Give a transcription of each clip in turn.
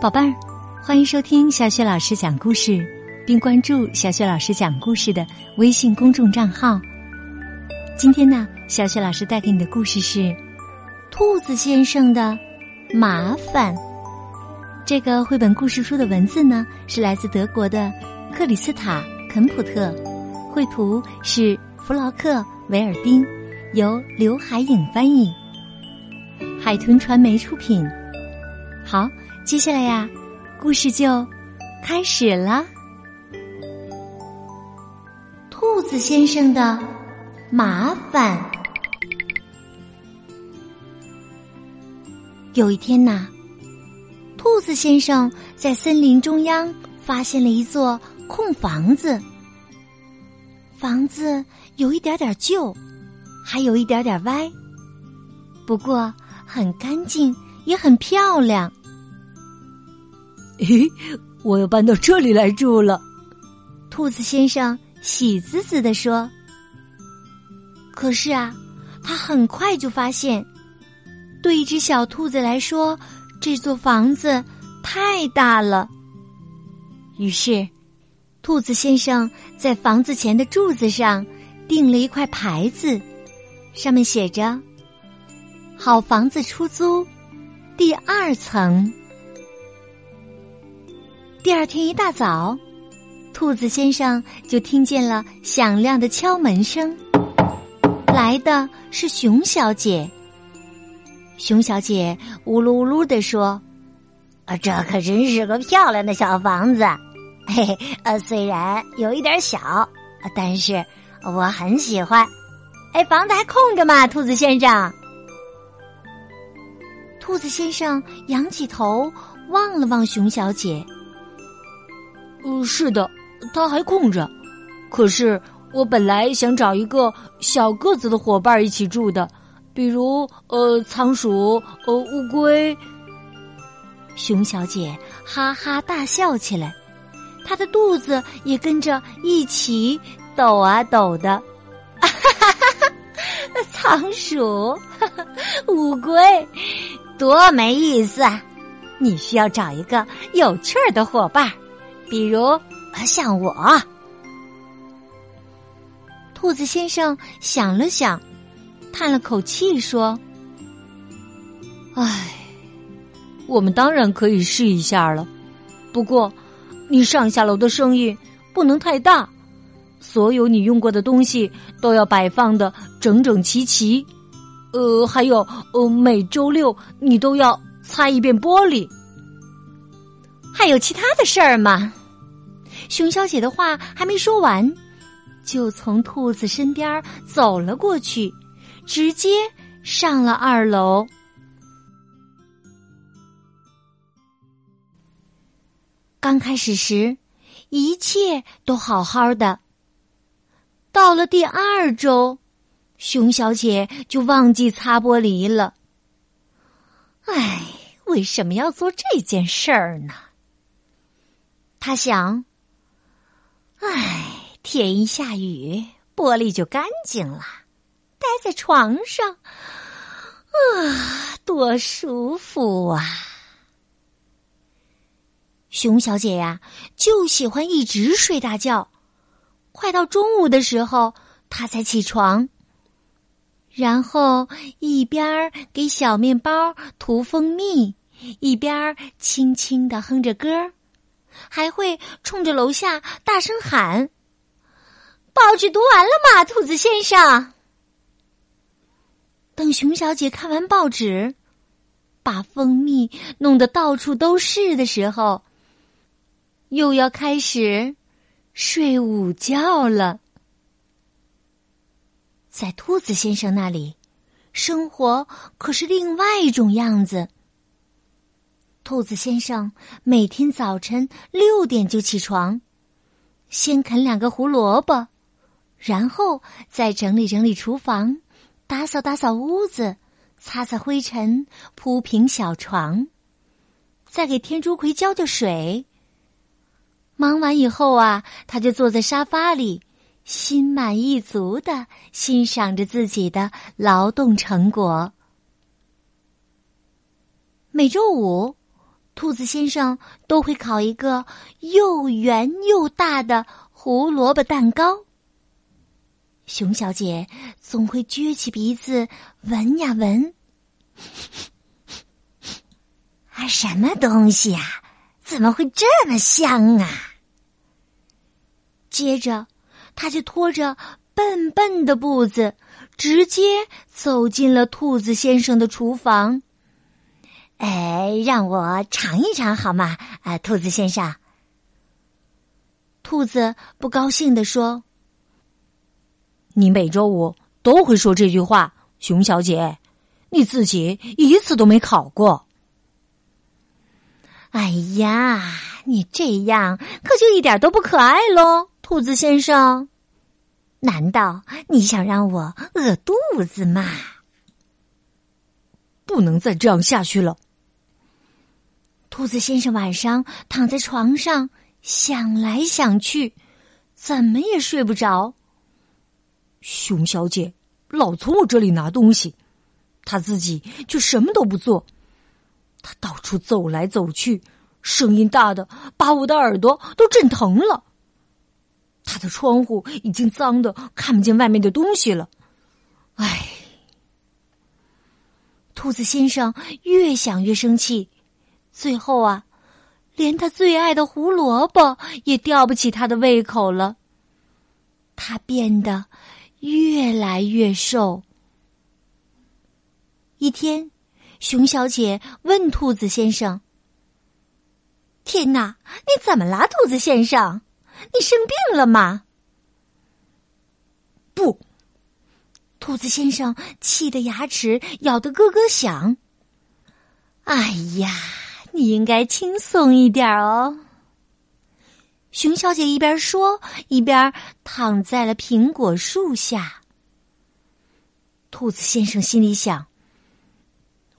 宝贝儿，欢迎收听小雪老师讲故事，并关注小雪老师讲故事的微信公众账号。今天呢，小雪老师带给你的故事是《兔子先生的麻烦》。这个绘本故事书的文字呢，是来自德国的克里斯塔·肯普特，绘图是弗劳克·维尔丁，由刘海影翻译，海豚传媒出品。好。接下来呀，故事就开始了。兔子先生的麻烦。有一天呐，兔子先生在森林中央发现了一座空房子。房子有一点点旧，还有一点点歪，不过很干净，也很漂亮。咦，我要搬到这里来住了。兔子先生喜滋滋的说。可是啊，他很快就发现，对一只小兔子来说，这座房子太大了。于是，兔子先生在房子前的柱子上订了一块牌子，上面写着：“好房子出租，第二层。”第二天一大早，兔子先生就听见了响亮的敲门声。来的是熊小姐。熊小姐呜噜呜噜的说：“啊，这可真是个漂亮的小房子，嘿嘿，呃，虽然有一点小，但是我很喜欢。哎，房子还空着吗，兔子先生？”兔子先生仰起头望了望熊小姐。嗯，是的，它还空着。可是我本来想找一个小个子的伙伴一起住的，比如呃，仓鼠、呃，乌龟。熊小姐哈哈大笑起来，她的肚子也跟着一起抖啊抖的。哈哈哈！仓鼠、乌龟，多没意思！啊！你需要找一个有趣儿的伙伴。比如，像我，兔子先生想了想，叹了口气说：“唉，我们当然可以试一下了。不过，你上下楼的声音不能太大，所有你用过的东西都要摆放的整整齐齐。呃，还有，呃，每周六你都要擦一遍玻璃。”还有其他的事儿吗？熊小姐的话还没说完，就从兔子身边走了过去，直接上了二楼。刚开始时，一切都好好的。到了第二周，熊小姐就忘记擦玻璃了。唉，为什么要做这件事儿呢？他想，唉，天一下雨，玻璃就干净了。待在床上，啊，多舒服啊！熊小姐呀，就喜欢一直睡大觉。快到中午的时候，他才起床，然后一边给小面包涂蜂蜜，一边轻轻的哼着歌。还会冲着楼下大声喊：“报纸读完了吗，兔子先生？”等熊小姐看完报纸，把蜂蜜弄得到处都是的时候，又要开始睡午觉了。在兔子先生那里，生活可是另外一种样子。兔子先生每天早晨六点就起床，先啃两个胡萝卜，然后再整理整理厨房，打扫打扫屋子，擦擦灰尘，铺平小床，再给天竺葵浇浇水。忙完以后啊，他就坐在沙发里，心满意足的欣赏着自己的劳动成果。每周五，兔子先生都会烤一个又圆又大的胡萝卜蛋糕。熊小姐总会撅起鼻子闻呀闻，啊，什么东西呀？怎么会这么香啊？接着，他就拖着笨笨的步子，直接走进了兔子先生的厨房。哎，让我尝一尝好吗？啊，兔子先生。兔子不高兴地说。你每周五都会说这句话，熊小姐，你自己一次都没考过。哎呀，你这样可就一点都不可爱喽，兔子先生。难道你想让我饿肚子吗？不能再这样下去了。兔子先生晚上躺在床上想来想去，怎么也睡不着。熊小姐老从我这里拿东西，她自己却什么都不做。他到处走来走去，声音大的把我的耳朵都震疼了。他的窗户已经脏的看不见外面的东西了。唉，兔子先生越想越生气，最后啊，连他最爱的胡萝卜也吊不起他的胃口了。他变得。越来越瘦。一天，熊小姐问兔子先生：“天哪，你怎么了，兔子先生？你生病了吗？”不，兔子先生气得牙齿咬得咯咯响。哎呀，你应该轻松一点哦。熊小姐一边说，一边躺在了苹果树下。兔子先生心里想：“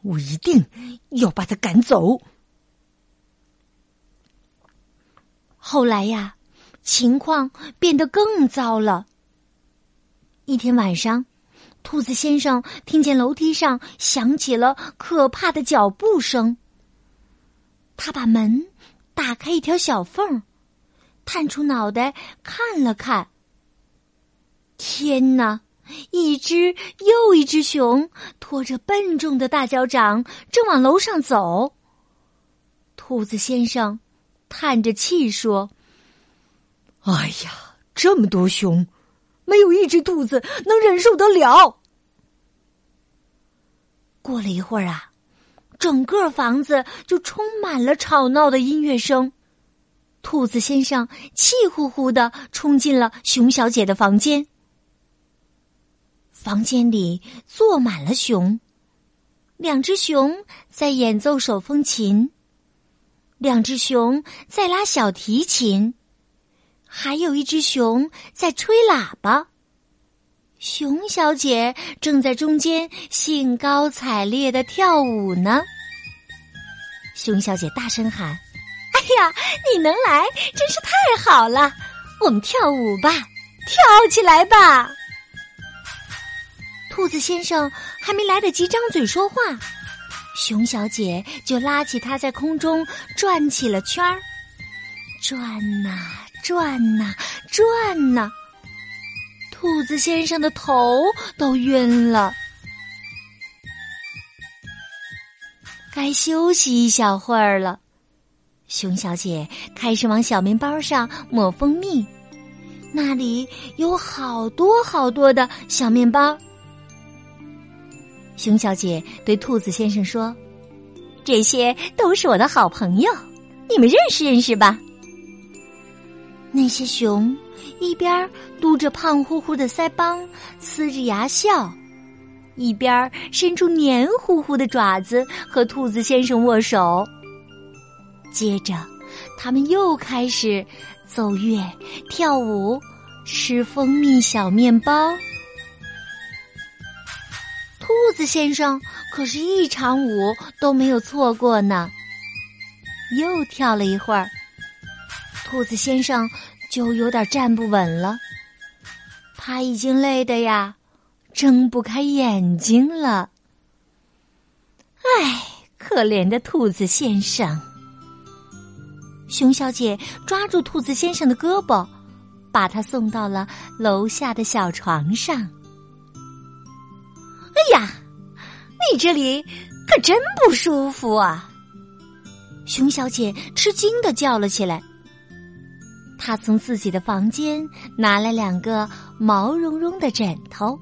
我一定要把他赶走。”后来呀，情况变得更糟了。一天晚上，兔子先生听见楼梯上响起了可怕的脚步声。他把门打开一条小缝。探出脑袋看了看，天哪！一只又一只熊拖着笨重的大脚掌正往楼上走。兔子先生叹着气说：“哎呀，这么多熊，没有一只兔子能忍受得了。”过了一会儿啊，整个房子就充满了吵闹的音乐声。兔子先生气呼呼的冲进了熊小姐的房间。房间里坐满了熊，两只熊在演奏手风琴，两只熊在拉小提琴，还有一只熊在吹喇叭。熊小姐正在中间兴高采烈的跳舞呢。熊小姐大声喊。哎呀，你能来真是太好了！我们跳舞吧，跳起来吧！兔子先生还没来得及张嘴说话，熊小姐就拉起他在空中转起了圈儿，转呐转呐转呐，兔子先生的头都晕了。该休息一小会儿了。熊小姐开始往小面包上抹蜂蜜，那里有好多好多的小面包。熊小姐对兔子先生说：“这些都是我的好朋友，你们认识认识吧。”那些熊一边嘟着胖乎乎的腮帮，呲着牙笑，一边伸出黏糊糊的爪子和兔子先生握手。接着，他们又开始奏乐、跳舞、吃蜂蜜小面包。兔子先生可是一场舞都没有错过呢。又跳了一会儿，兔子先生就有点站不稳了，他已经累得呀，睁不开眼睛了。唉，可怜的兔子先生。熊小姐抓住兔子先生的胳膊，把他送到了楼下的小床上。哎呀，你这里可真不舒服啊！熊小姐吃惊的叫了起来。她从自己的房间拿来两个毛茸茸的枕头。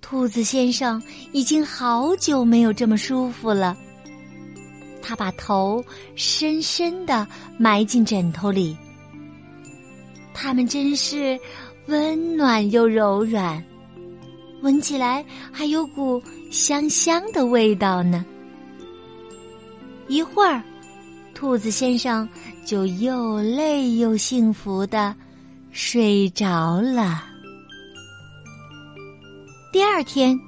兔子先生已经好久没有这么舒服了。他把头深深的埋进枕头里，它们真是温暖又柔软，闻起来还有股香香的味道呢。一会儿，兔子先生就又累又幸福的睡着了。第二天，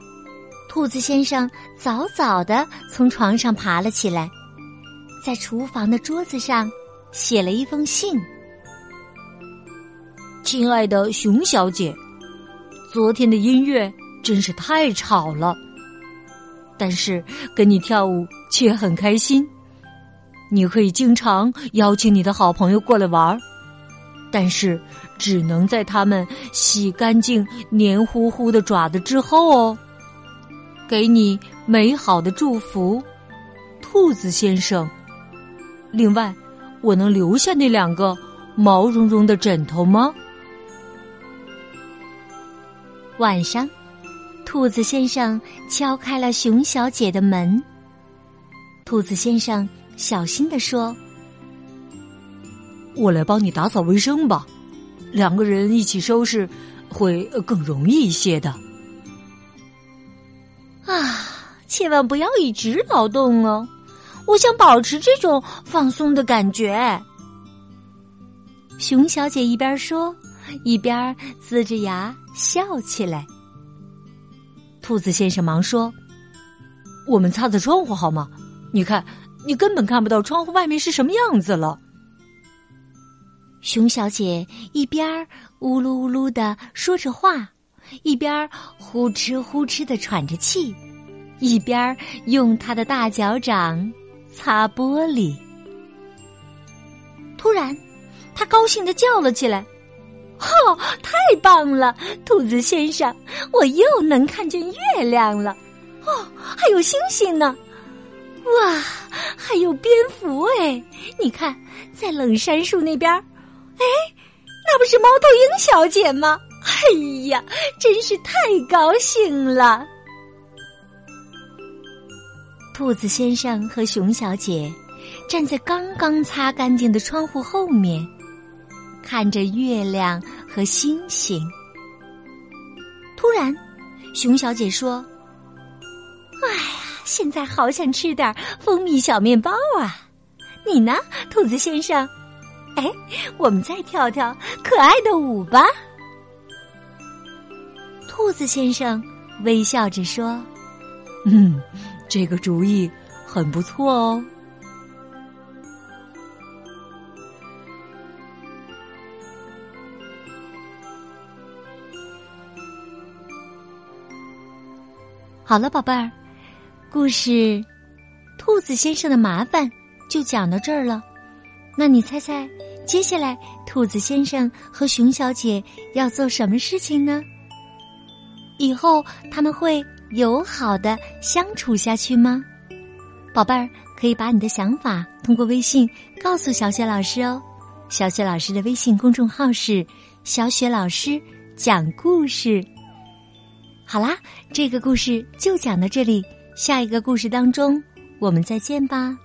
兔子先生早早的从床上爬了起来。在厨房的桌子上写了一封信。亲爱的熊小姐，昨天的音乐真是太吵了，但是跟你跳舞却很开心。你可以经常邀请你的好朋友过来玩儿，但是只能在他们洗干净黏糊糊的爪子之后哦。给你美好的祝福，兔子先生。另外，我能留下那两个毛茸茸的枕头吗？晚上，兔子先生敲开了熊小姐的门。兔子先生小心的说：“我来帮你打扫卫生吧，两个人一起收拾会更容易一些的。”啊，千万不要一直劳动哦。我想保持这种放松的感觉。熊小姐一边说，一边呲着牙笑起来。兔子先生忙说：“我们擦擦窗户好吗？你看，你根本看不到窗户外面是什么样子了。”熊小姐一边呜噜呜噜的说着话，一边呼哧呼哧的喘着气，一边用她的大脚掌。擦玻璃。突然，他高兴的叫了起来：“哦，太棒了，兔子先生，我又能看见月亮了！哦，还有星星呢！哇，还有蝙蝠哎！你看，在冷杉树那边，哎，那不是猫头鹰小姐吗？哎呀，真是太高兴了！”兔子先生和熊小姐站在刚刚擦干净的窗户后面，看着月亮和星星。突然，熊小姐说：“哎呀，现在好想吃点蜂蜜小面包啊！你呢，兔子先生？哎，我们再跳跳可爱的舞吧。”兔子先生微笑着说：“嗯。”这个主意很不错哦。好了，宝贝儿，故事《兔子先生的麻烦》就讲到这儿了。那你猜猜，接下来兔子先生和熊小姐要做什么事情呢？以后他们会？友好的相处下去吗，宝贝儿？可以把你的想法通过微信告诉小雪老师哦。小雪老师的微信公众号是“小雪老师讲故事”。好啦，这个故事就讲到这里，下一个故事当中我们再见吧。